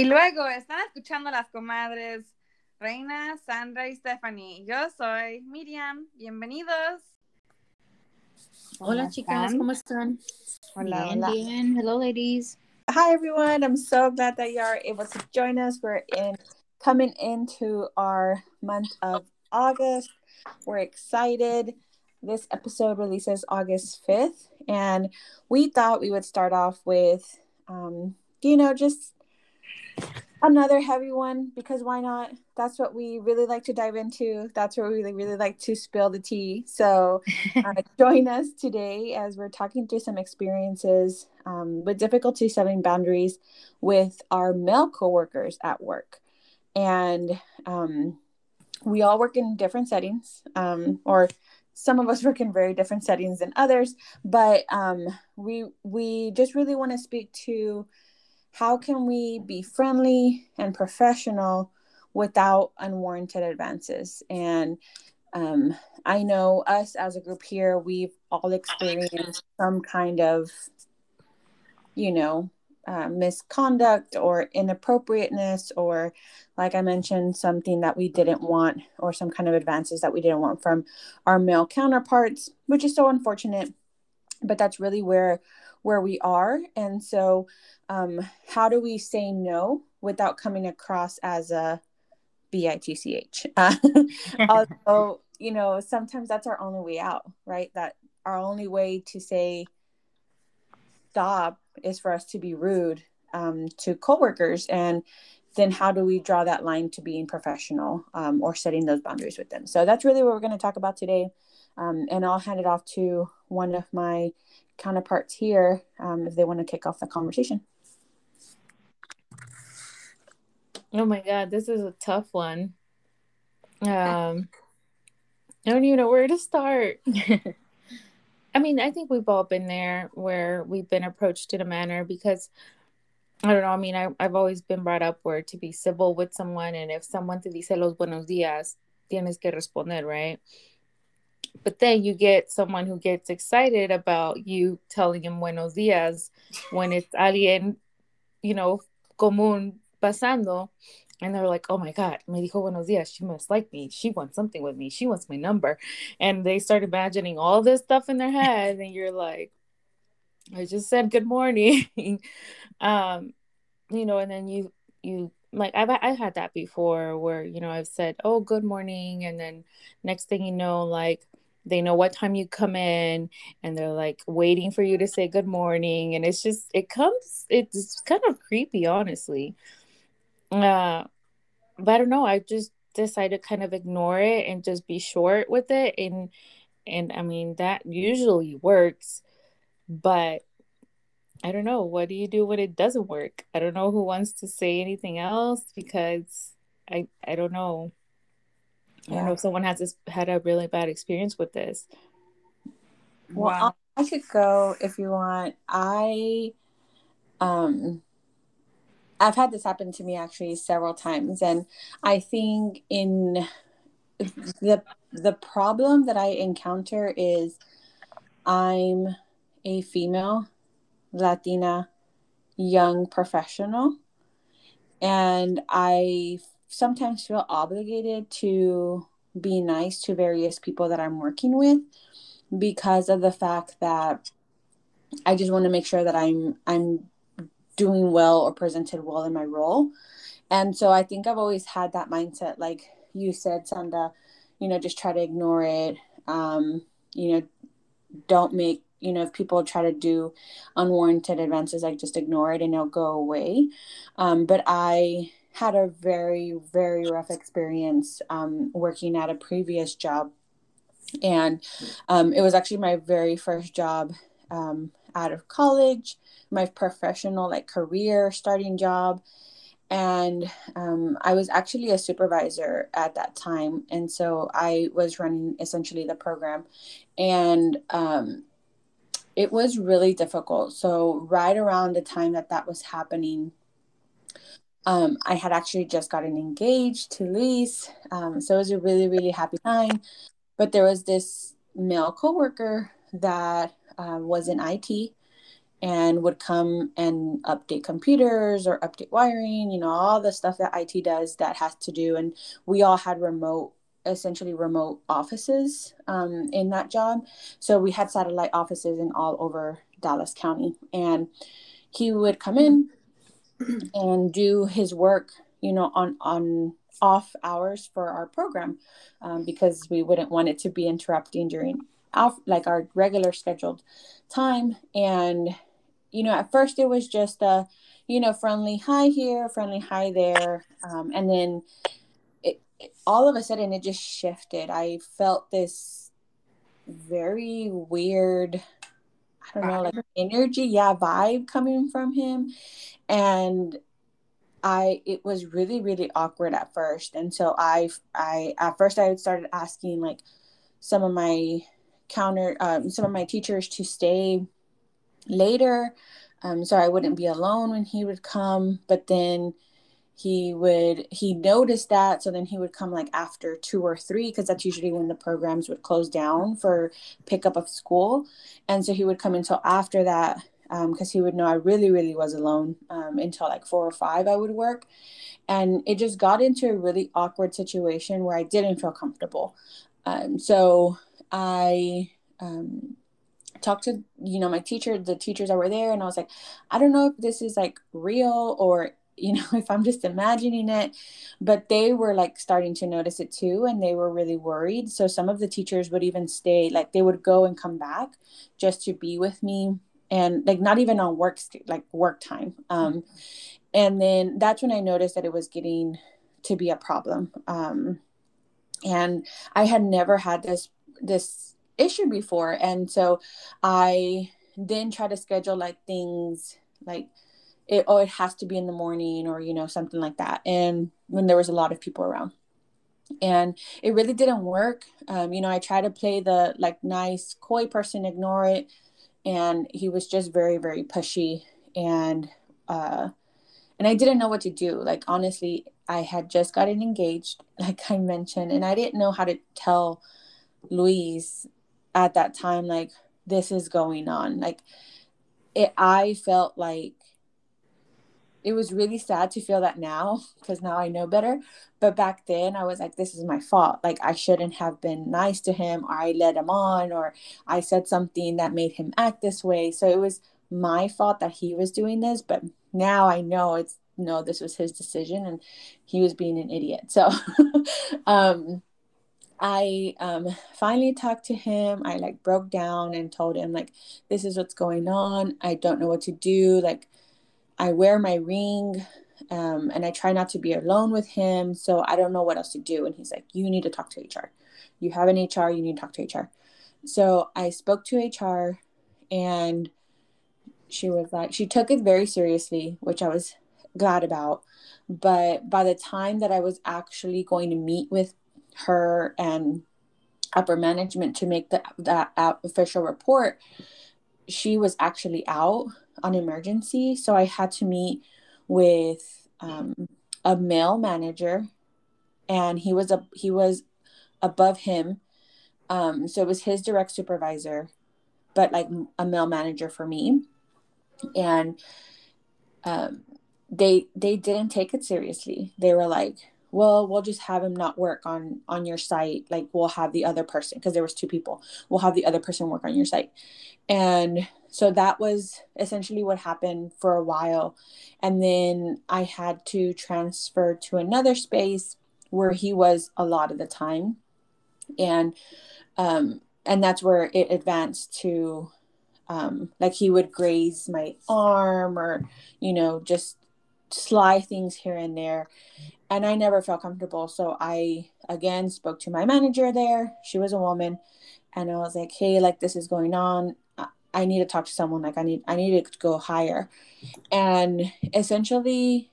Y luego están escuchando las comadres Reina, Sandra y Stephanie. Yo soy Miriam. Bienvenidos. Hola, chicas, ¿cómo están? Hola, bien, hola. bien. Hello, ladies. Hi everyone. I'm so glad that you are able to join us. We're in coming into our month of August. We're excited. This episode releases August 5th, and we thought we would start off with um, you know, just another heavy one because why not? That's what we really like to dive into. That's where we really, really like to spill the tea. So, uh, join us today as we're talking through some experiences um, with difficulty setting boundaries with our male coworkers at work. And um, we all work in different settings, um, or some of us work in very different settings than others. But um, we we just really want to speak to how can we be friendly and professional without unwarranted advances? And um, i know us as a group here we've all experienced some kind of you know uh, misconduct or inappropriateness or like i mentioned something that we didn't want or some kind of advances that we didn't want from our male counterparts which is so unfortunate. But that's really where where we are. And so um, how do we say no without coming across as a bitch uh, although you know sometimes that's our only way out right? That our only way to say stop is for us to be rude um, to coworkers. And then how do we draw that line to being professional um, or setting those boundaries with them? So that's really what we're going to talk about today. Um, and i'll hand it off to one of my counterparts here um, if they want to kick off the conversation Oh my God, this is a tough one. Um, I don't even know where to start. I mean, I think we've all been there where we've been approached in a manner because I don't know. I mean, I, I've always been brought up where to be civil with someone, and if someone te dice los buenos días, tienes que responder, right? But then you get someone who gets excited about you telling him buenos días when it's alguien, you know, común pasando and they're like, oh my God, me dijo buenos días. She must like me. She wants something with me. She wants my number. And they start imagining all this stuff in their head. And you're like, I just said good morning. um, you know, and then you, you, like I've I've had that before where you know I've said oh good morning and then next thing you know like they know what time you come in and they're like waiting for you to say good morning and it's just it comes it's kind of creepy honestly uh, but I don't know. I just decided to kind of ignore it and just be short with it, and and I mean that usually works, but I don't know. What do you do when it doesn't work? I don't know who wants to say anything else because I I don't know. I don't know if someone has this, had a really bad experience with this. Well, wow. I could go if you want. I um I've had this happen to me actually several times and I think in the the problem that I encounter is I'm a female Latina young professional and I sometimes feel obligated to be nice to various people that I'm working with because of the fact that I just want to make sure that I'm I'm doing well or presented well in my role. And so I think I've always had that mindset, like you said, Sandra, you know, just try to ignore it. Um, you know, don't make, you know, if people try to do unwarranted advances, like just ignore it and it'll go away. Um, but I had a very, very rough experience um, working at a previous job. And um, it was actually my very first job um, out of college, my professional like career starting job. And um, I was actually a supervisor at that time. And so I was running essentially the program. And um, it was really difficult. So, right around the time that that was happening, um, I had actually just gotten engaged to Luis. Um, so, it was a really, really happy time. But there was this male coworker that uh, was in IT and would come and update computers or update wiring, you know, all the stuff that IT does that has to do. And we all had remote, essentially remote offices um, in that job. So we had satellite offices in all over Dallas County. And he would come in and do his work, you know, on, on, off hours for our program um, because we wouldn't want it to be interrupting during off like our regular scheduled time and you know, at first it was just a, you know, friendly hi here, friendly hi there. Um, and then it, it, all of a sudden it just shifted. I felt this very weird, I don't know, like energy, yeah, vibe coming from him. And I it was really really awkward at first, and so I I at first I started asking like some of my counter um, some of my teachers to stay later um, so I wouldn't be alone when he would come. But then he would he noticed that, so then he would come like after two or three because that's usually when the programs would close down for pickup of school, and so he would come until after that because um, he would know I really really was alone um, until like four or five I would work, and it just got into a really awkward situation where I didn't feel comfortable. Um, so I um, talked to you know my teacher the teachers that were there and i was like i don't know if this is like real or you know if i'm just imagining it. But they were like starting to notice it too and they were really worried. So some of the teachers would even stay like they would go and come back just to be with me and like not even on work like work time. Um and then that's when i noticed that it was getting to be a problem. Um and i had never had this this issue before. And so i then try to schedule like things like it oh it has to be in the morning or you know something like that and when there was a lot of people around. And it really didn't work. Um, you know i tried to play the like nice coy person ignore it and he was just very very pushy and uh and i didn't know what to do. Like honestly i had just gotten engaged like i mentioned and i didn't know how to tell luis at that time like this is going on. Like it i felt like it was really sad to feel that now because now i know better but back then i was like this is my fault like i shouldn't have been nice to him or i led him on or i said something that made him act this way so it was my fault that he was doing this but now i know it's no this was his decision and he was being an idiot so um I um, finally talked to him. I like broke down and told him like, this is what's going on. I don't know what to do. Like, I wear my ring, um, and I try not to be alone with him. So I don't know what else to do. And he's like, you need to talk to HR. You have an HR. You need to talk to HR. So I spoke to HR, and she was like, she took it very seriously, which I was glad about. But by the time that I was actually going to meet with her and upper management to make the, that official report, she was actually out on emergency. So I had to meet with um, a male manager, and he was a he was above him. Um, so it was his direct supervisor, but like a male manager for me, and um, they they didn't take it seriously. They were like, well we'll just have him not work on on your site like we'll have the other person because there was two people we'll have the other person work on your site and so that was essentially what happened for a while and then i had to transfer to another space where he was a lot of the time and um and that's where it advanced to um like he would graze my arm or you know just sly things here and there and I never felt comfortable. So I again spoke to my manager there. She was a woman, and I was like, "Hey, like this is going on. I need to talk to someone. Like I need I need to go higher." And essentially,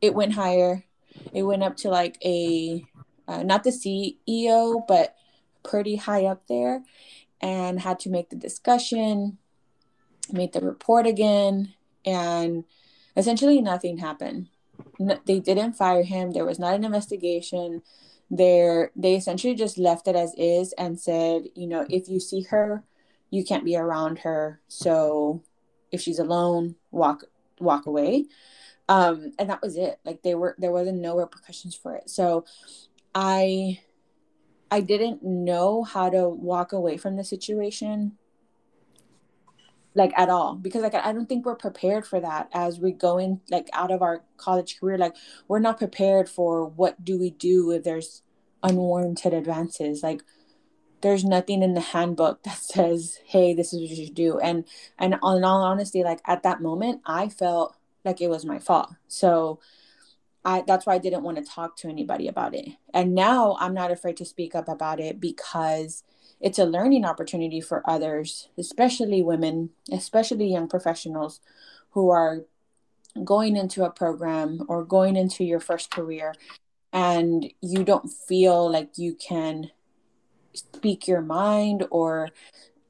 it went higher. It went up to like a uh, not the CEO, but pretty high up there, and had to make the discussion, make the report again, and essentially nothing happened no, they didn't fire him. There was not an investigation. There, they essentially just left it as is and said, you know, if you see her, you can't be around her. So if she's alone, walk walk away. Um, and that was it. Like they were there wasn't no repercussions for it. So I I didn't know how to walk away from the situation like at all because like I don't think we're prepared for that as we go in like out of our college career like we're not prepared for what do we do if there's unwarranted advances like there's nothing in the handbook that says hey this is what you should do. And and in all honesty like at that moment i felt like it was my fault. So i that's why i didn't want to talk to anybody about it. And now i'm not afraid to speak up about it because it's a learning opportunity for others especially women especially young professionals who are going into a program or going into your first career and you don't feel like you can speak your mind or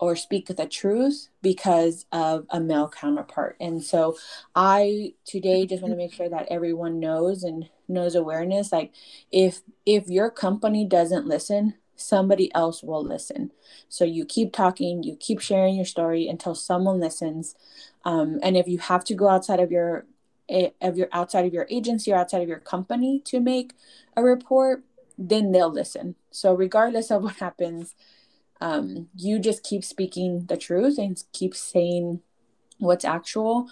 or speak the truth because of a male counterpart. And so I today just want to make sure that everyone knows and knows awareness like if if your company doesn't listen, somebody else will listen. So you keep talking, you keep sharing your story until someone listens. Um, and if you have to go outside of your eh, of your outside of your agency or outside of your company to make a report, then they'll listen. So regardless of what happens, um, you just keep speaking the truth and keep saying what's actual.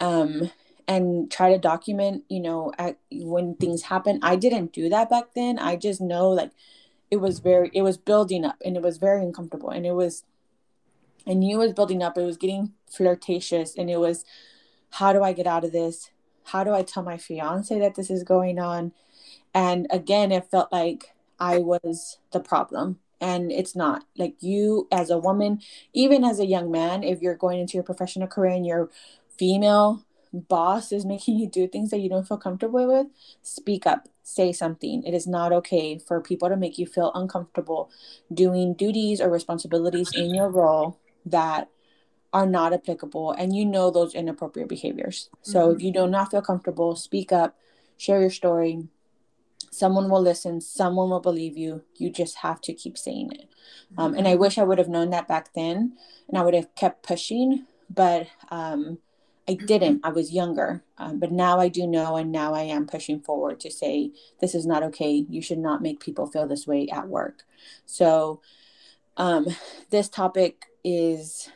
Um, and try to document, you know, at, when things happen. I didn't do that back then. I just know like it was very, it was building up and it was very uncomfortable and it was, knew it was building up. It was getting flirtatious and it was, how do I get out of this? How do I tell my fiance that this is going on? And again, it felt like I was the problem. And it's not like you, as a woman, even as a young man, if you're going into your professional career and your female boss is making you do things that you don't feel comfortable with, speak up, say something. It is not okay for people to make you feel uncomfortable doing duties or responsibilities in your role that are not applicable and you know those inappropriate behaviors. So mm-hmm. if you do not feel comfortable, speak up, share your story, someone will listen someone will believe you. You just have to keep saying it. Um, and i wish i would have known that back then and i would have kept pushing but um, i didn't. I was younger. Um, but now i do know and now i am pushing forward to say this is not okay. You should not make people feel this way at work. So um, this topic is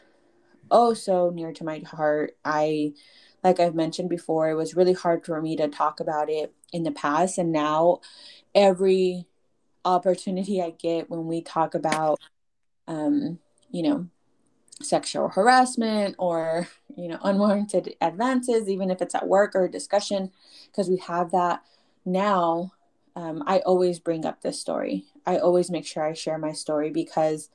oh so near to my heart. I like I've mentioned before, it was really hard for me to talk about it in the past. And now, every opportunity I get when we talk about, um, you know, sexual harassment or, you know, unwarranted advances, even if it's at work or a discussion, because we have that now, um, I always bring up this story. I always make sure I share my story because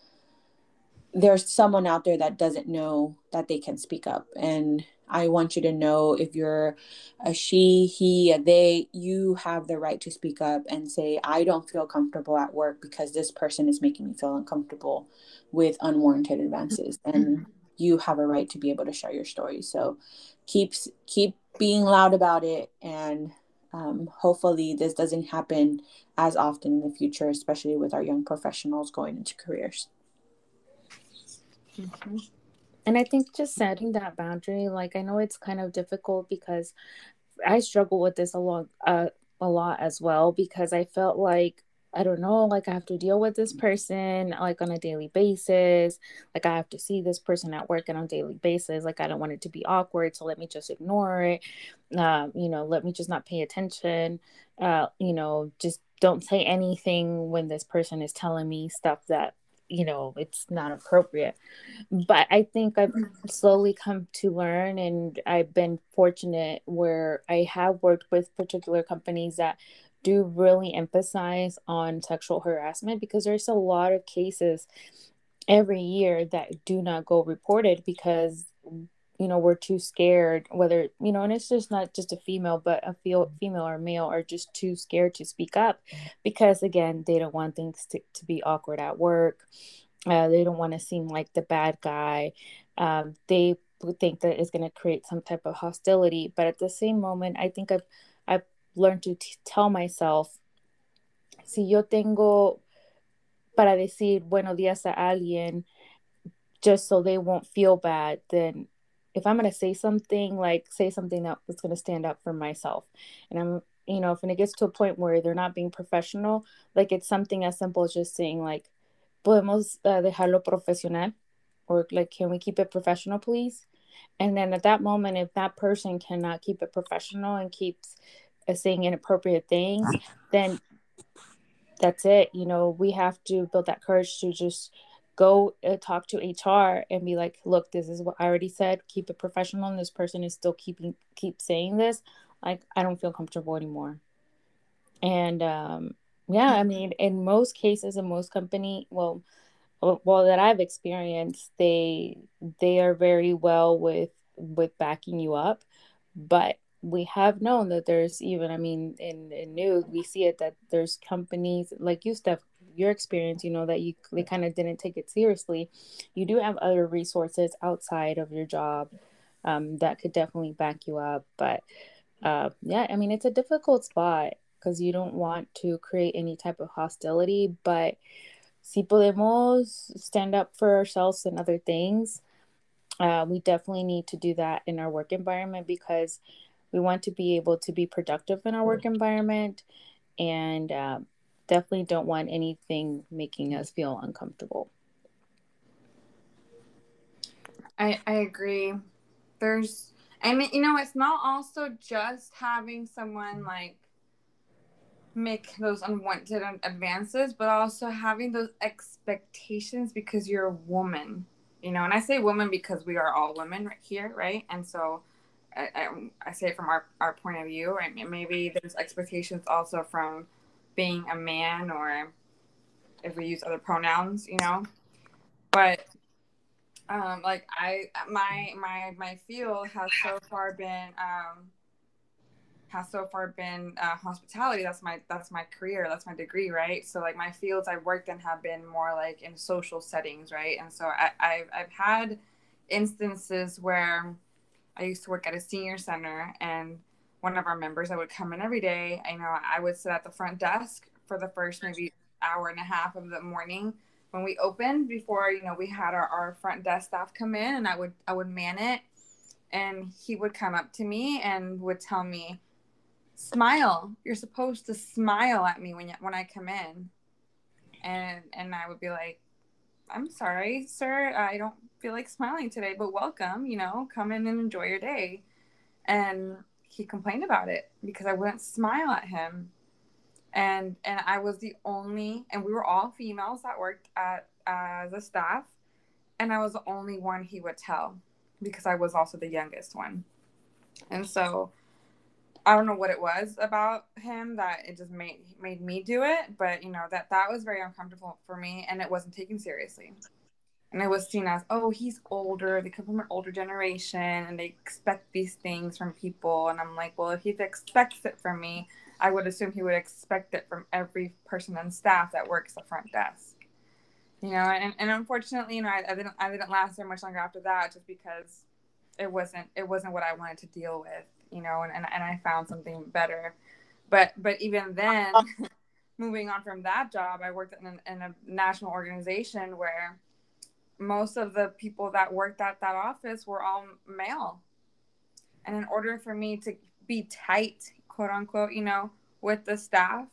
there's someone out there that doesn't know that they can speak up and I want you to know if you're a she, he, a they, you have the right to speak up and say, I don't feel comfortable at work because this person is making me feel uncomfortable with unwarranted advances. And you have a right to be able to share your story. So keep keep being loud about it and um, hopefully this doesn't happen as often in the future, especially with our young professionals going into careers. Mm-hmm and i think just setting that boundary like i know it's kind of difficult because i struggle with this a lot uh, a lot as well because i felt like I don't know, like I have to deal with this person like on a daily basis. Like I have to see this person at work and on a daily basis. Like I don't want it to be awkward, so let me just ignore it. Um, you know, let me just not pay attention. Uh, you know, just don't say anything when this person is telling me stuff that you know it's not appropriate. But i think i've slowly come to learn and i've been fortunate where i have worked with particular companies that do really emphasize on sexual harassment because there's a lot of cases every year that do not go reported because you know we're too scared whether you know and it's just not just a female but a fe- female or male are just too scared to speak up because again they don't want things to, to be awkward at work. Uh, they don't want to seem like the bad guy. Um, they think that it's going to create some type of hostility but at the same moment i think i've i've learned to t- tell myself si yo tengo para decir buenos días a alguien just so they won't feel bad then if I'm going to say something, like say something that that's going to stand up for myself. And I'm, you know, if and it gets to a point where they're not being professional, like it's something as simple as just saying, like, podemos uh, dejarlo profesional, or like, can we keep it professional, please? And then at that moment, if that person cannot keep it professional and keeps uh, saying inappropriate things, then that's it. You know, we have to build that courage to just go uh, talk to HR and be like, look, this is what I already said. Keep it professional. And this person is still keeping keep saying this. Like, I don't feel comfortable anymore. And um, yeah, I mean, in most cases, in most company, well, well that I've experienced, they they are very well with with backing you up, but we have known that there's even i mean in, in news we see it that there's companies like you steph your experience you know that you they kind of didn't take it seriously you do have other resources outside of your job um, that could definitely back you up but uh, yeah i mean it's a difficult spot because you don't want to create any type of hostility but si podemos stand up for ourselves and other things uh, we definitely need to do that in our work environment because we want to be able to be productive in our work environment and uh, definitely don't want anything making us feel uncomfortable. I, I agree. There's, I mean, you know, it's not also just having someone like make those unwanted advances, but also having those expectations because you're a woman, you know. And I say woman because we are all women right here, right? And so I, I, I say it from our, our point of view, right? Maybe there's expectations also from being a man or if we use other pronouns, you know. But um, like I my my my field has so far been um, has so far been uh, hospitality. That's my that's my career. That's my degree, right? So like my fields I've worked in have been more like in social settings, right? And so I, I've I've had instances where I used to work at a senior center, and one of our members I would come in every day. I know I would sit at the front desk for the first maybe hour and a half of the morning. When we opened before you know we had our, our front desk staff come in and i would i would man it. And he would come up to me and would tell me smile. You're supposed to smile at me when you, when i come in. And and i would be like i'm sorry sir. I don't feel like smiling today, but welcome, you know, come in and enjoy your day. And he complained about it because I wouldn't smile at him. And and I was the only and we were all females that worked at as a staff and I was the only one he would tell because I was also the youngest one. And so I don't know what it was about him that it just made made me do it, but you know that that was very uncomfortable for me and it wasn't taken seriously and it was seen as oh he's older. They come from an older generation and they expect these things from people. And i'm like well if he expects it from me i would assume he would expect it from every person on staff that works the front desk. You know and, and unfortunately you know I, I didn't i didn't last there much longer after that just because it wasn't it wasn't what i wanted to deal with you know and, and, and i found something better. But but even then moving on from that job i worked in, in a national organization where most of the people that worked at that office were all male. And in order for me to be tight, quote unquote, you know, with the staff,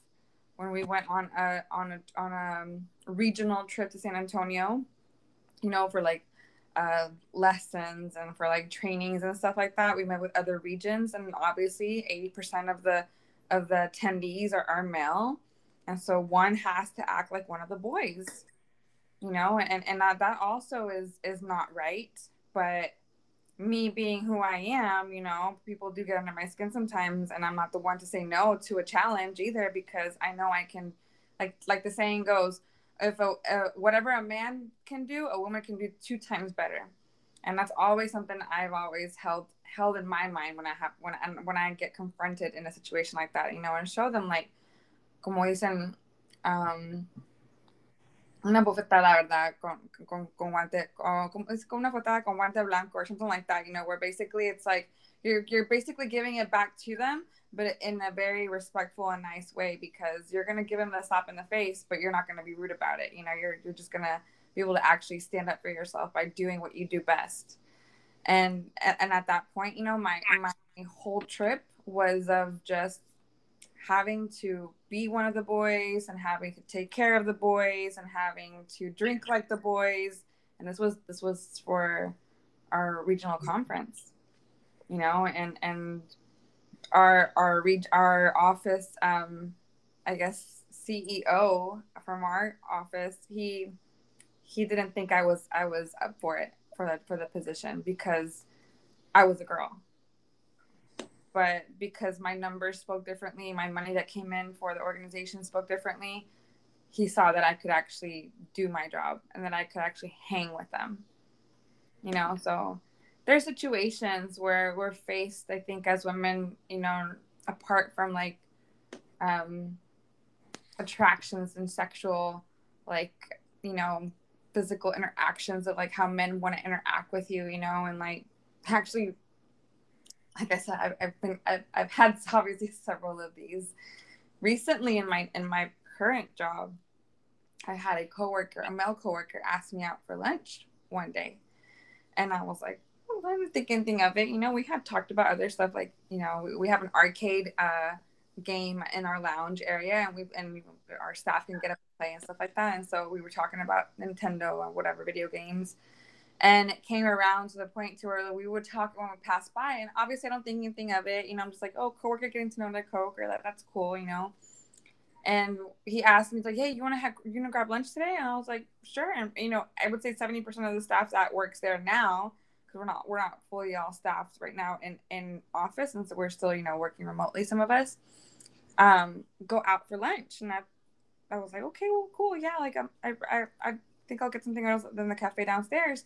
when we went on a on a on a um, regional trip to San Antonio, you know, for like uh, lessons and for like trainings and stuff like that, we met with other regions, and obviously, eighty percent of the of the attendees are, are male, and so one has to act like one of the boys you know and and that, that also is is not right but me being who i am you know people do get under my skin sometimes and i'm not the one to say no to a challenge either because i know i can like like the saying goes if a, whatever a man can do a woman can do two times better. And that's always something i've always held held in my mind when i have when I, when i get confronted in a situation like that you know and show them like como dicen um una bofetada, ¿verdad? Con, con, con guante, con, it's con una bofetada con guante blanco or something like that, you know, where basically it's like you're, you're basically giving it back to them, but in a very respectful and nice way because you're going to give them a slap in the face, but you're not going to be rude about it. You know, you're, you're just going to be able to actually stand up for yourself by doing what you do best. and and at that point you know my my whole trip was of just having to be one of the boys and having to take care of the boys and having to drink like the boys. And this was this was for our regional conference you know and and our our reg- our office um i guess ceo from our office he he didn't think i was i was up for it for the for the position because i was a girl but because my numbers spoke differently my money that came in for the organization spoke differently he saw that i could actually do my job and that i could actually hang with them you know? So there's situations where we're faced i think as women you know apart from like um attractions and sexual like you know physical interactions of like how men want to interact with you you know and like actually like i said i've, I've been I've, I've had obviously several of these recently in my in my current job i had a coworker a male coworker ask me out for lunch one day and i was like I didn't think anything of it. You know, we had talked about other stuff like, you know, we, we have an arcade uh, game in our lounge area and we and we, our staff can get up and play and stuff like that. And so we were talking about Nintendo or whatever video games. And it came around to the point to where we would talk when we passed by. And obviously I don't think anything of it. You know, I'm just like, oh, coworker getting to know their coworker. That, that's cool, you know. And he asked me, like, hey, you want to have, you to grab lunch today? And I was like, sure. And, you know, I would say 70% of the staff that works there now because we're not we're not fully all staffed right now in in office and so we're still you know working remotely some of us um go out for lunch and i i was like okay well cool yeah like um, i i i think i'll get something else than the cafe downstairs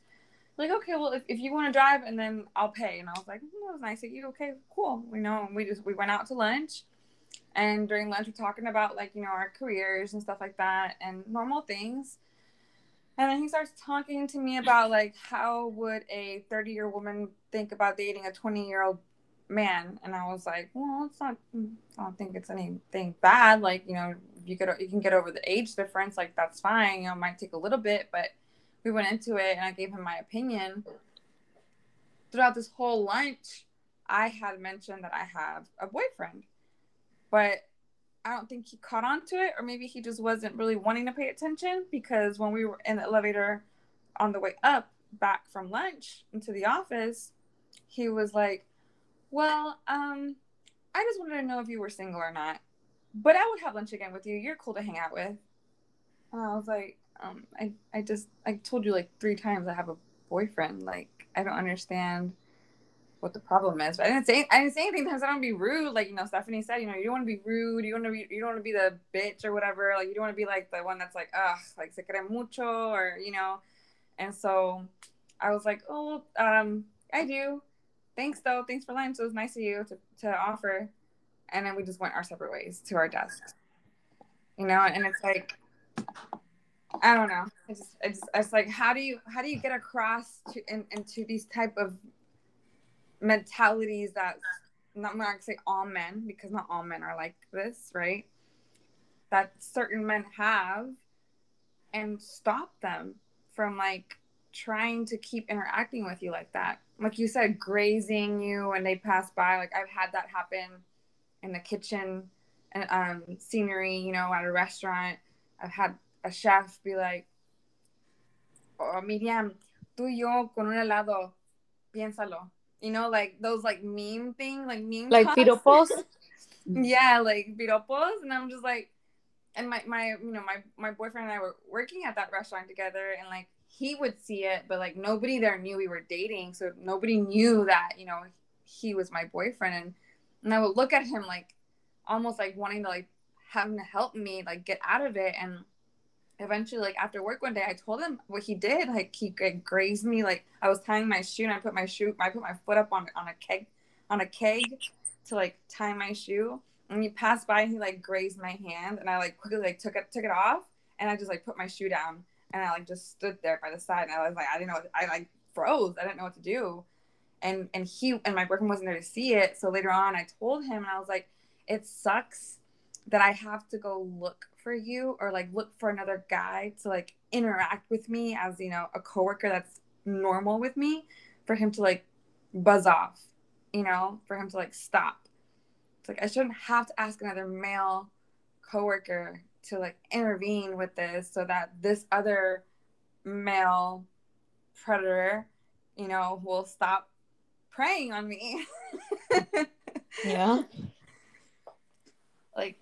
like okay well if, if you want to drive and then i'll pay. And i was like oh, that was nice of you. Okay cool. We know we just we went out to lunch. And during lunch we're talking about like you know our careers and stuff like that and normal things. And then he starts talking to me about like how would a 30 year woman think about dating a 20 year old man? And i was like well it's not mm, i don't think it's anything bad. Like you know you could you can get over the age difference. Like that's fine. You know it might take a little bit but we went into it and i gave him my opinion throughout this whole lunch i had mentioned that i have a boyfriend but I don't think he caught on to it, or maybe he just wasn't really wanting to pay attention because when we were in the elevator on the way up back from lunch into the office, he was like, Well, um, I just wanted to know if you were single or not. But I would have lunch again with you. You're cool to hang out with. And I was like, um, I, I just I told you like three times I have a boyfriend. Like, I don't understand what the problem is. But I didn't say I didn't say anything because I don't be rude. Like you know, Stephanie said, you know, you don't want to be rude. You don't want to be you don't want to be the bitch or whatever. Like you don't want to be like the one that's like, ugh, like se cree mucho or you know. And so I was like, oh, um, I do. Thanks though. Thanks for lunch. It was nice of you to to offer. And then we just went our separate ways to our desks. You know, and it's like. I don't know. It's it's, it's like how do you how do you get across to in, into these type of mentalities that not not say all men because not all men are like this, right? That certain men have and stop them from like trying to keep interacting with you like that. Like you said, grazing you when they pass by. Like I've had that happen in the kitchen and um scenery, you know, at a restaurant. I've had a chef be like, oh, Miriam, tú y yo con un helado, piénsalo you know, like those like meme thing, like meme like piropos. yeah, like piropos, and I'm just like, and my my you know my my boyfriend and I were working at that restaurant together, and like he would see it, but like nobody there knew we were dating, so nobody knew that you know he was my boyfriend, and and I would look at him like almost like wanting to like have him to help me like get out of it, and eventually like after work one day i told him what he did like he like, grazed me like i was tying my shoe and i put my shoe i put my foot up on on a keg on a keg to like tie my shoe. And he passed by and he like grazed my hand and i like quickly like took it took it off and i just like put my shoe down and i like just stood there by the side and i was like i didn't know what, i like froze. I didn't know what to do. And and he and my boyfriend wasn't there to see it. So later on i told him and i was like it sucks that i have to go look for you or like look for another guy to like interact with me as you know a coworker that's normal with me for him to like buzz off, you know, for him to like stop. It's like I shouldn't have to ask another male coworker to like intervene with this so that this other male predator, you know, will stop preying on me. yeah. Like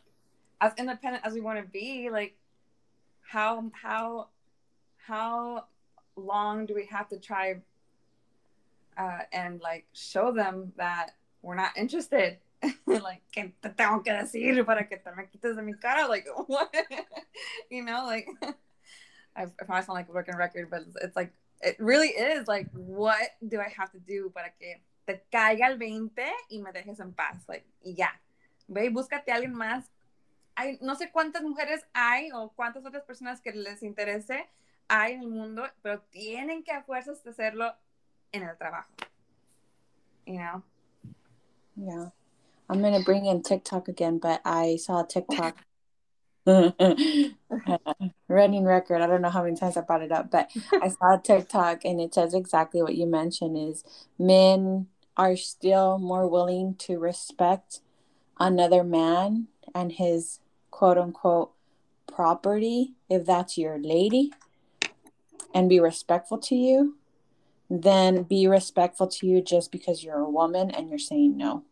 as independent as we want to be, like how how how long do we have to try uh, and like show them that we're not interested? like, que te tengo que decir para que te me quites de mi cara? Like, what? you know, like, I, I probably sound like a broken record, but it's, it's like, it really is like, what do I have to do para que te caiga el 20 y me dejes en paz? Like, y ya. Ve búscate a alguien más. Hay, no sé cuántas mujeres hay o cuántas otras personas que les interese hay en el mundo, pero tienen que a fuerzas de hacerlo en el trabajo. You know? Yeah. I'm going to bring in TikTok again, but I saw TikTok running record. I don't know how many times I brought it up, but I saw TikTok and it says exactly what you mentioned is men are still more willing to respect another man and his quote unquote property if that's your lady and be respectful to you then be respectful to you just because you're a woman and you're saying no.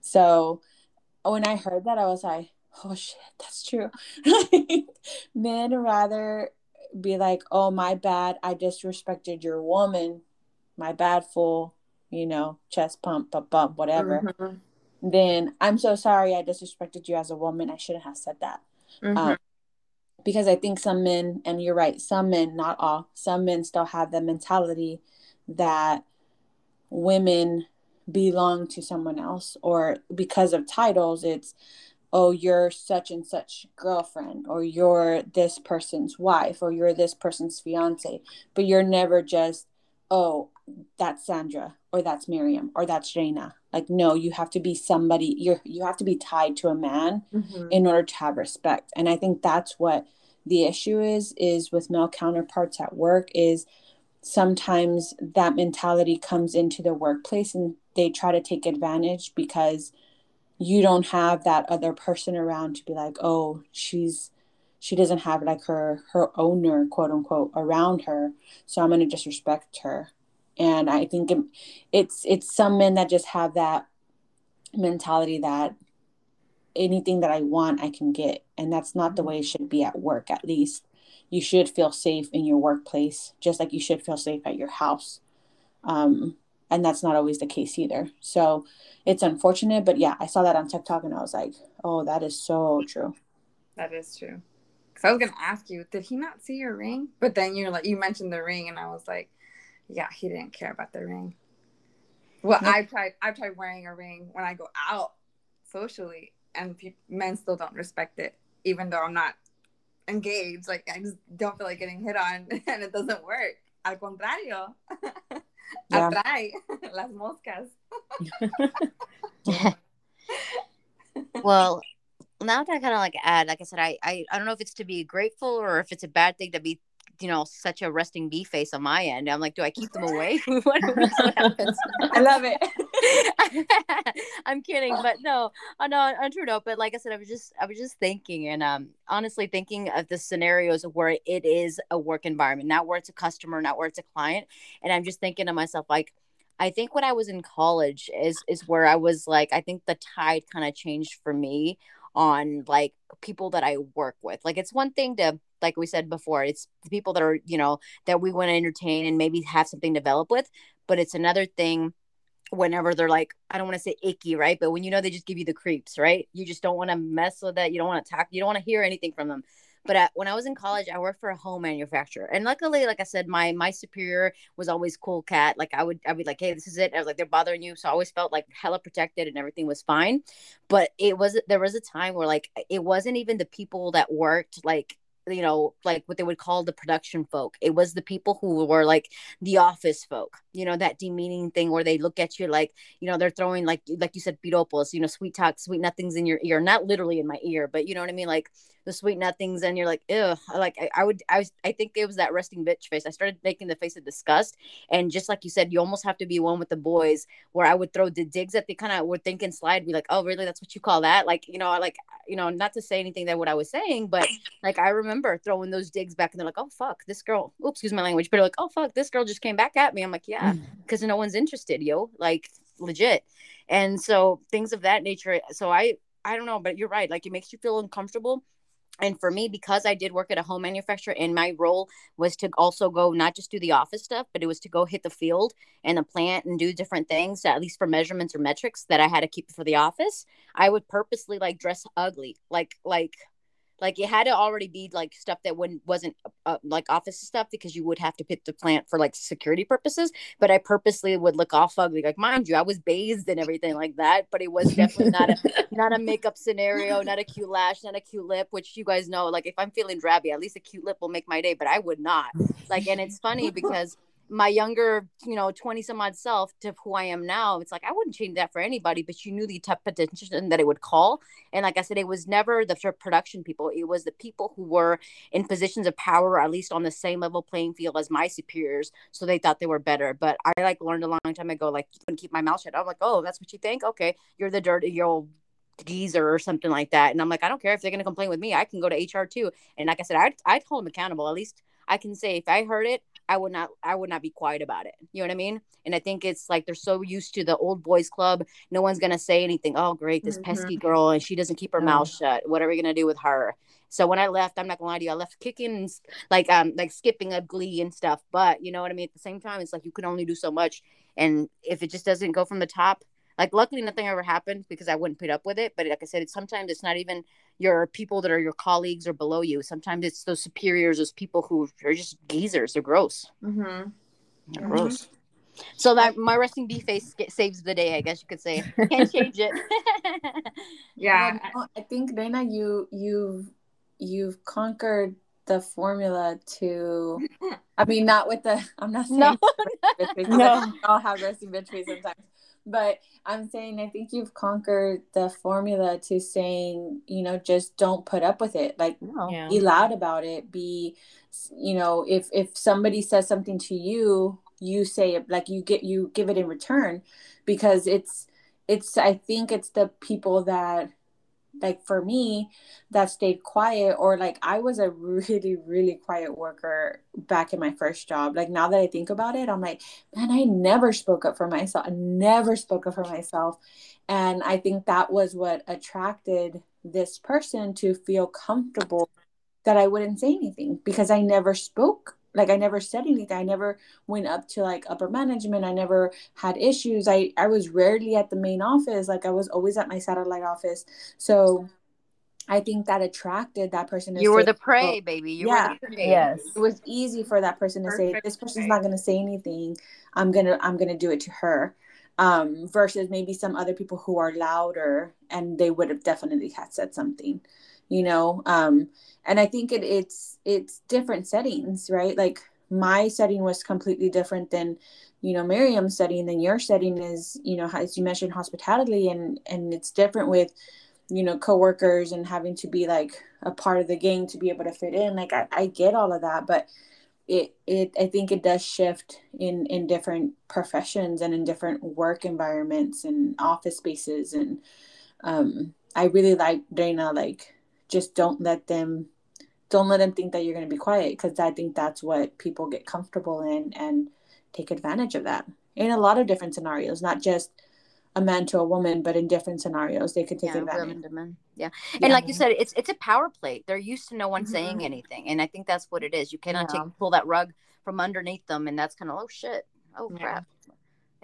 So when I heard that, I was like, oh shit, that's true. Men rather be like, oh, my bad, I disrespected your woman, my bad, fool, you know, chest pump, pump, pump, whatever. Mm-hmm. Then I'm so sorry I disrespected you as a woman. I shouldn't have said that. Mm-hmm. Um, because I think some men, and you're right, some men, not all, some men still have the mentality that women belong to someone else, or because of titles, it's, oh, you're such and such girlfriend, or you're this person's wife, or you're this person's fiance, but you're never just, oh, that's Sandra, or that's Miriam, or that's Jaina. Like, no, you have to be somebody, you're, you have to be tied to a man mm-hmm. in order to have respect. And I think that's what the issue is is with male counterparts at work is sometimes that mentality comes into the workplace and they try to take advantage because you don't have that other person around to be like oh she's she doesn't have like her her owner quote unquote around her so i'm going to disrespect her and i think it, it's it's some men that just have that mentality that anything that I want, I can get. And that's not the way it should be at work, at least. You should feel safe in your workplace, just like you should feel safe at your house. Um, and that's not always the case either. So it's unfortunate, but yeah, I saw that on TikTok and I was like, oh, that is so true. That is true. Because I was going to ask you, did he not see your ring? But then you're like, you mentioned the ring, and I was like, yeah, he didn't care about the ring. Well, I tried. I tried wearing a ring when I go out socially, and pe- men still don't respect it, even though I'm not engaged. Like I just don't feel like getting hit on, and it doesn't work. Al contrario, yeah. atrae las moscas. well, now to kind of like add, like I said, I, I I don't know if it's to be grateful or if it's a bad thing to be you know such a resting bee face on my end. I'm like, do I keep them away? what, happens? I love it. I'm kidding, but no, on uh, on true note. But like I said, I was just I was just thinking, and um, honestly thinking of the scenarios where it is a work environment, not where it's a customer, not where it's a client, and I'm just thinking to myself like. I think when I was in college is is where I was like I think the tide kind of changed for me on like people that I work with. Like it's one thing to like we said before, it's the people that are, you know, that we want to entertain and maybe have something develop with, but it's another thing whenever they're like, I don't want to say icky, right? But when you know they just give you the creeps, right? You just don't want to mess with that. You don't want to talk, you don't want to hear anything from them. But at, when I was in college, I worked for a home manufacturer, and luckily, like I said, my my superior was always cool cat. Like I would, I'd be like, "Hey, this is it." I was like, "They're bothering you," so I always felt like hella protected, and everything was fine. But it was there was a time where like it wasn't even the people that worked like you know like what they would call the production folk. It was the people who were like the office folk you know that demeaning thing where they look at you like you know they're throwing like like you said piropos you know sweet talk sweet nothings in your ear not literally in my ear but you know what i mean? Like the sweet nothings, and you're like, ew. Like I, I would, I was, I think it was that resting bitch face. I started making the face of disgust, and just like you said, you almost have to be one with the boys, where I would throw the digs that they kind of were thinking slide, be like, oh, really? That's what you call that? Like, you know, like, you know, not to say anything that what I was saying, but like I remember throwing those digs back, and they're like, oh fuck, this girl. Oops, excuse my language, but like, oh fuck, this girl just came back at me. I'm like, yeah, mm. because no one's interested, yo. Like legit and so things of that nature so i i don't know but you're right like it makes you feel uncomfortable and for me because i did work at a home manufacturer and my role was to also go not just do the office stuff but it was to go hit the field and the plant and do different things at least for measurements or metrics that i had to keep for the office i would purposely like dress ugly like like like it had to already be like stuff that wouldn't wasn't uh, like office stuff because you would have to pit the plant for like security purposes. But i purposely would look all ugly like mind you i was bathed and everything like that but it was definitely not a not a makeup scenario not a cute lash not a cute lip which you guys know like if i'm feeling drabby at least a cute lip will make my day but i would not. Like and it's funny because my younger, you know, 20 some odd self to who I am now, it's like I wouldn't change that for anybody, but you knew the type of attention that it would call. And like I said, it was never the production people, it was the people who were in positions of power, at least on the same level playing field as my superiors. So they thought they were better. But I like learned a long time ago, like, you couldn't keep my mouth shut. I'm like, oh, that's what you think? Okay, you're the dirty, you're old geezer or something like that. And I'm like, I don't care if they're going to complain with me. I can go to HR too. And like I said, I'd, I'd hold them accountable. At least I can say if I heard it, I would not I would not be quiet about it. You know what I mean? And I think it's like they're so used to the old boys club. No one's gonna say anything. Oh, great, this mm-hmm. pesky girl, and she doesn't keep her mouth shut. What are we gonna do with her? So when I left, I'm not gonna lie to you, I left kicking, like um, like skipping a glee and stuff. But you know what I mean. At the same time, it's like you can only do so much, and if it just doesn't go from the top, like luckily nothing ever happened because I wouldn't put up with it. But like I said, it's sometimes it's not even your people that are your colleagues or below you. Sometimes it's those superiors, those people who are just geezers. They're gross. Mm-hmm. They're mm-hmm. gross. So that my resting bee face saves the day, I guess you could say. Can't change it. yeah, I think Dana, you you've you've conquered the formula to. I mean, not with the. I'm not saying no, no. I'll have resting bitch face sometimes, but I'm saying I think you've conquered the formula to saying, you know, just don't put up with it. Like yeah. be loud about it. Be you know, if if somebody says something to you, you say it like you get you give it in return because it's it's I think it's the people that like for me that stayed quiet or like i was a really really quiet worker back in my first job. Like now that i think about it i'm like man i never spoke up for myself i never spoke up for myself. And i think that was what attracted this person to feel comfortable that i wouldn't say anything because i never spoke like i never said anything i never went up to like upper management i never had issues i i was rarely at the main office like i was always at my satellite office so I think that attracted that person. you were the prey, oh, baby. You yeah. were the prey. Yes. It was easy for that person to Perfect say, "This person's prey. not going to say anything. I'm gonna, I'm gonna do it to her." Um, versus maybe some other people who are louder and they would have definitely had said something you know um and i think it, it's it's different settings right? Like my setting was completely different than you know miriam's setting than your setting is you know as you mentioned hospitality and and it's different with you know coworkers and having to be like a part of the gang to be able to fit in. Like i, I get all of that but it it i think it does shift in in different professions and in different work environments and office spaces. And um i really like dana like just don't let them don't let them think that you're going to be quiet because i think that's what people get comfortable in and take advantage of that in a lot of different scenarios not just a man to a woman but in different scenarios they could take yeah, advantage men. Yeah. yeah. and like you said it's it's a power play they're used to no one mm-hmm. saying anything and i think that's what it is you cannot yeah. take pull that rug from underneath them and that's kind of oh shit oh crap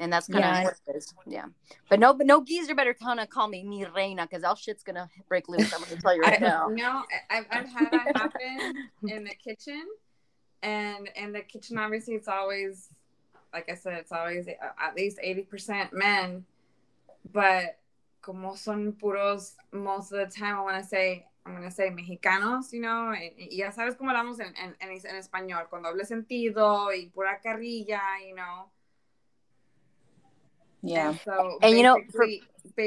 and that's kind yeah. of what it is. Yeah, but no, but no geezer better kind of call me mi reina because all shit's gonna break loose. I'm gonna tell you right now. No, I've, I've had that happen in the kitchen, and in the kitchen, obviously, it's always like I said, it's always uh, at least eighty percent men, but como son puros most of the time, I want to say. I'm gonna say mexicanos, you know, y, y ya sabes cómo hablamos en, en, en español, con doble sentido y pura carrilla, you know Yeah. And so And, you know, for-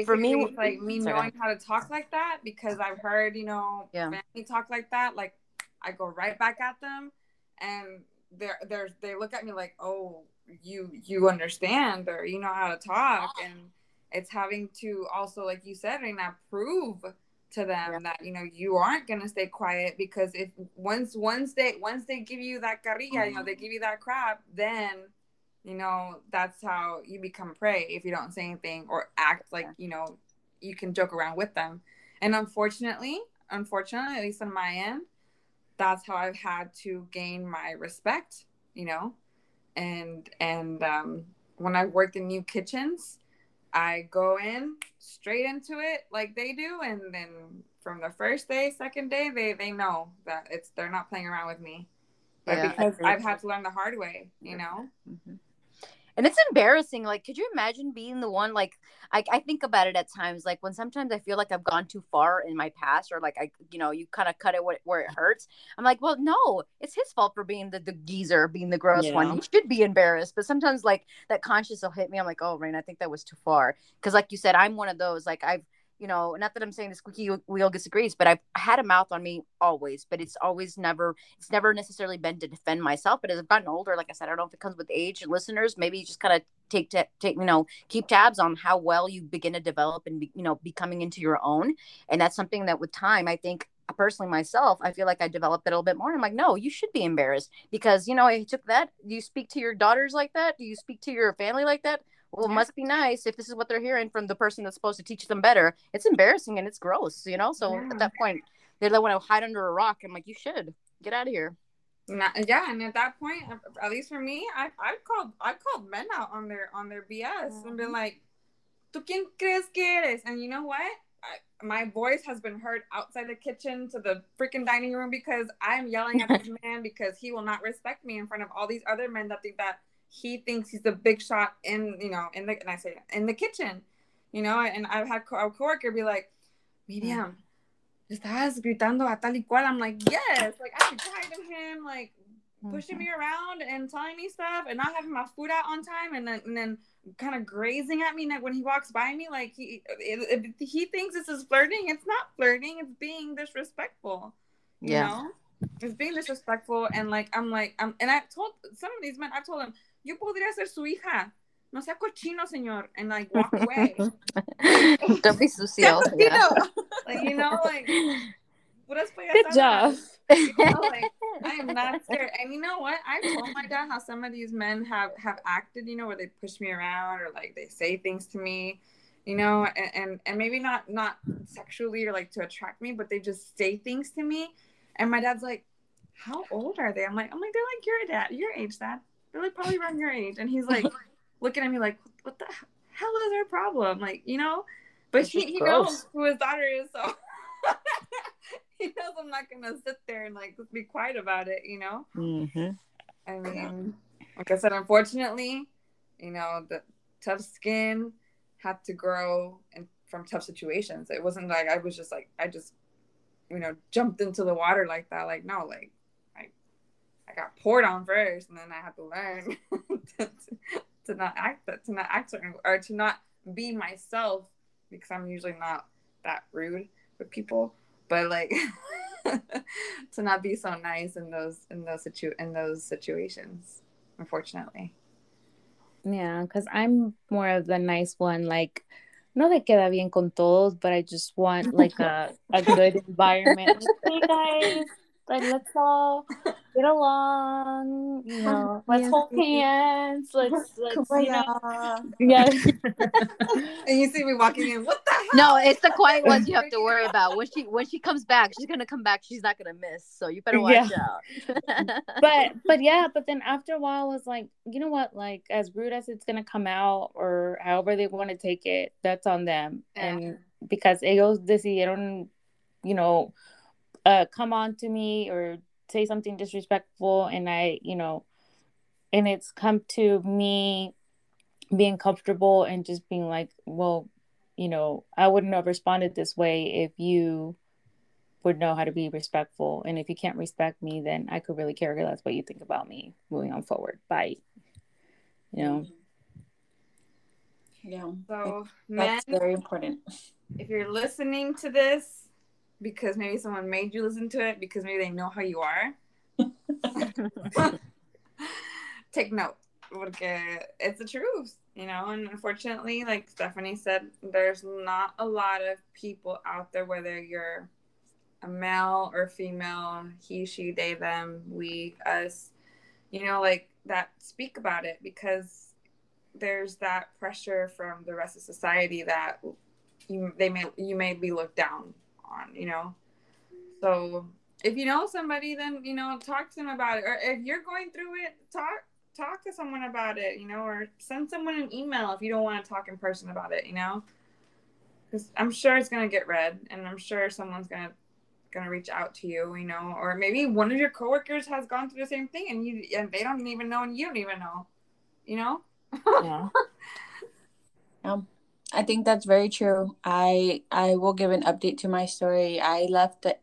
for me- it's like me Sorry. knowing how to talk like that because I've heard, you know, Yeah. family talk like that, like I go right back at them and they're they're they look at me like, Oh, you you understand or you know how to talk and it's having to also like you said, and not prove to them Yeah. that you know you aren't gonna stay quiet because if once once they once they give you that carrilla, you know, they mm-hmm. give you that crap, then you know that's how you become prey if you don't say anything or act like you know you can joke around with them. And unfortunately unfortunately at least on my end that's how i've had to gain my respect you know? And and um when i worked in new kitchens i go in straight into it like they do and then from the first day second day they they know that it's they're not playing around with me. But Yeah, because i've had to learn the hard way you know? Mhm. And it's embarrassing. Like, could you imagine being the one? Like, I, I think about it at times. Like when sometimes I feel like I've gone too far in my past, or like I, you know, you kind of cut it where, where it hurts. I'm like, well, no, it's his fault for being the, the geezer, being the gross one. Yeah. He should be embarrassed. But sometimes, like that conscience will hit me. I'm like, oh, Rain, I think that was too far. Because, like you said, I'm one of those. Like I've you know, not that I'm saying the squeaky wheel disagrees, but I've had a mouth on me always, but it's always never, it's never necessarily been to defend myself. But as I've gotten older, like I said, I don't know if it comes with age and listeners, maybe just kind of take, ta- take, you know, keep tabs on how well you begin to develop and, be, you know, be coming into your own. And that's something that with time, I think personally myself, I feel like I developed it a little bit more. I'm like, no, you should be embarrassed because, you know, I took that. Do you speak to your daughters like that? Do you speak to your family like that? Well, it must be nice if this is what they're hearing from the person that's supposed to teach them better. It's embarrassing and it's gross, you know. So Yeah. at that point, they don't want to hide under a rock. I'm like, you should get out of here. Not, yeah, and at that point, at least for me, I I called I called men out on their on their BS and been mm-hmm. like, "¿Tú quién crees que eres?" And you know what? I, my voice has been heard outside the kitchen to the freaking dining room because I'm yelling at this man because he will not respect me in front of all these other men that think that he thinks he's the big shot in you know in the and I say in the kitchen, you know. And I've had co- a coworker be like, Miriam, mm. estás gritando a tal y cual. I'm like, yes, like I'm tired of him like mm-hmm. pushing me around and telling me stuff and not having my food out on time and then and then kind of grazing at me like when he walks by me like he if he thinks this is flirting it's not flirting it's being disrespectful you Yeah. know it's being disrespectful and like i'm like i'm and i told some of these men i told them yo podría ser su hija no sea cochino señor and like walk away don't be sucio. Yeah. like you know like puras Good job. payasadas. You know, like, I am not scared. And you know what? I told my dad how some of these men have have acted. You know, where they push me around or like they say things to me. You know, and and, and maybe not not sexually or like to attract me, but they just say things to me. And my dad's like, "How old are they?" I'm like, oh "I'm like they're like your dad, your age, dad. They're like probably around your age." And he's like looking at me like, "What the hell is our problem?" Like, you know. But This he, he gross. knows who his daughter is, so he knows I'm not gonna sit there and like be quiet about it, you know. hmm I mean, like I said, unfortunately, you know, the tough skin had to grow and from tough situations. It wasn't like I was just like I just, you know, jumped into the water like that. Like no, like I got poured on first, and then I had to learn to, to not act that to not act certain or to not be myself because I'm usually not that rude with people, but like to not be so nice in those in those situ in those situations. Unfortunately, Yeah, because I'm more of the nice one. Like, no le queda bien con todos, but I just want like a, a good environment. Like, hey guys, like let's all get along. You know, let's Yeah. hold hands. Let's let's you know, Kumbaya. yeah. and you see me walking in. What the hell? No, it's the quiet ones you have to worry about. When she when she comes back, she's gonna come back. She's not gonna miss. So you better watch out. but but yeah, but then after a while, I was like, you know what? Like as rude as it's gonna come out, or however they want to take it, that's on them. Yeah. And because ellos decidieron, you know, uh, come on to me or say something disrespectful, and I, you know, and it's come to me being comfortable and just being like, well, you know, I wouldn't have responded this way if you would know how to be respectful. And if you can't respect me, then I could really care less what you think about me moving on forward. Bye. You know, Yeah. So, That's men, very important. if you're listening to this because maybe someone made you listen to it because maybe they know how you are, take note. Porque it's the truth, you know. And unfortunately, like Stephanie said, there's not a lot of people out there, whether you're a male or female, he, she, they, them, we, us, you know, like that speak about it because there's that pressure from the rest of society that you they may you may be looked down on, you know. So if you know somebody, then you know talk to them about it, or if you're going through it, talk talk to someone about it, you know, or send someone an email if you don't want to talk in person about it, you know. Because I'm sure it's gonna get read, and I'm sure someone's gonna gonna reach out to you, you know, or maybe one of your coworkers has gone through the same thing, and you and they don't even know, and you don't even know, you know. Yeah. Um, I think that's very true. I I will give an update to my story. I left the,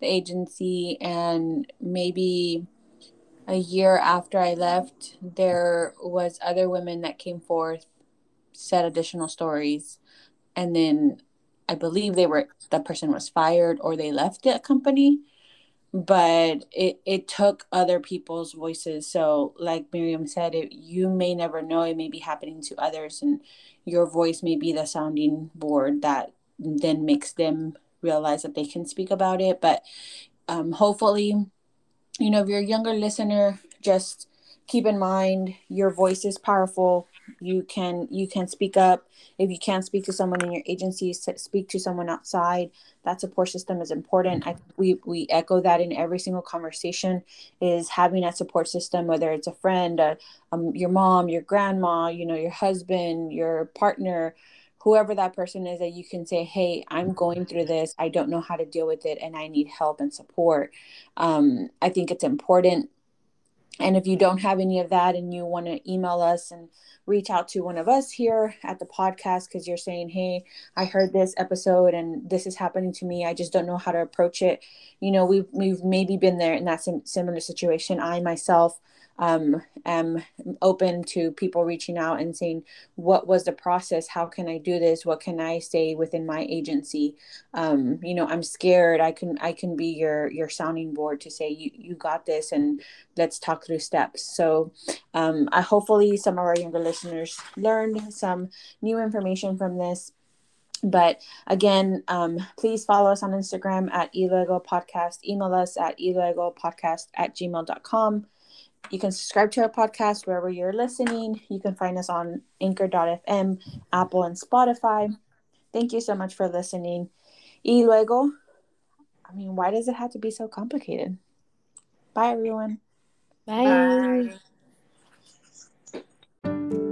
the agency and maybe a year after I left, there was other women that came forth, said additional stories, and then I believe they were the person was fired or they left the company. But it, it took other people's voices. So, like Miriam said, it, you may never know. It may be happening to others, and your voice may be the sounding board that then makes them realize that they can speak about it. But um, hopefully, you know, if you're a younger listener, just keep in mind your voice is powerful. You can you can speak up. If you can't speak to someone in your agency, speak to someone outside. That support system is important. I we we echo that in every single conversation. Is having that support system, whether it's a friend, a, um, your mom, your grandma, you know, your husband, your partner, whoever that person is that you can say hey i'm going through this i don't know how to deal with it and i need help and support um, i think it's important and if you don't have any of that and you want to email us and reach out to one of us here at the podcast because you're saying hey i heard this episode and this is happening to me. I just don't know how to approach it. You know we've, we've maybe been there in that sim- similar situation. I myself um, am open to people reaching out and saying what was the process? How can i do this? What can i say within my agency? Um, you know i'm scared. I can i can be your your sounding board to say you you got this and let's talk through steps. So um, I hopefully some of our younger listeners learned some new information from this. But again um, please follow us on instagram at elego podcast. Email us at elego podcast at gmail.com you can subscribe to our podcast wherever you're listening. You can find us on anchor.fm, Apple, and Spotify. Thank you so much for listening. Y luego, I mean, why does it have to be so complicated? Bye, everyone. Bye. Bye.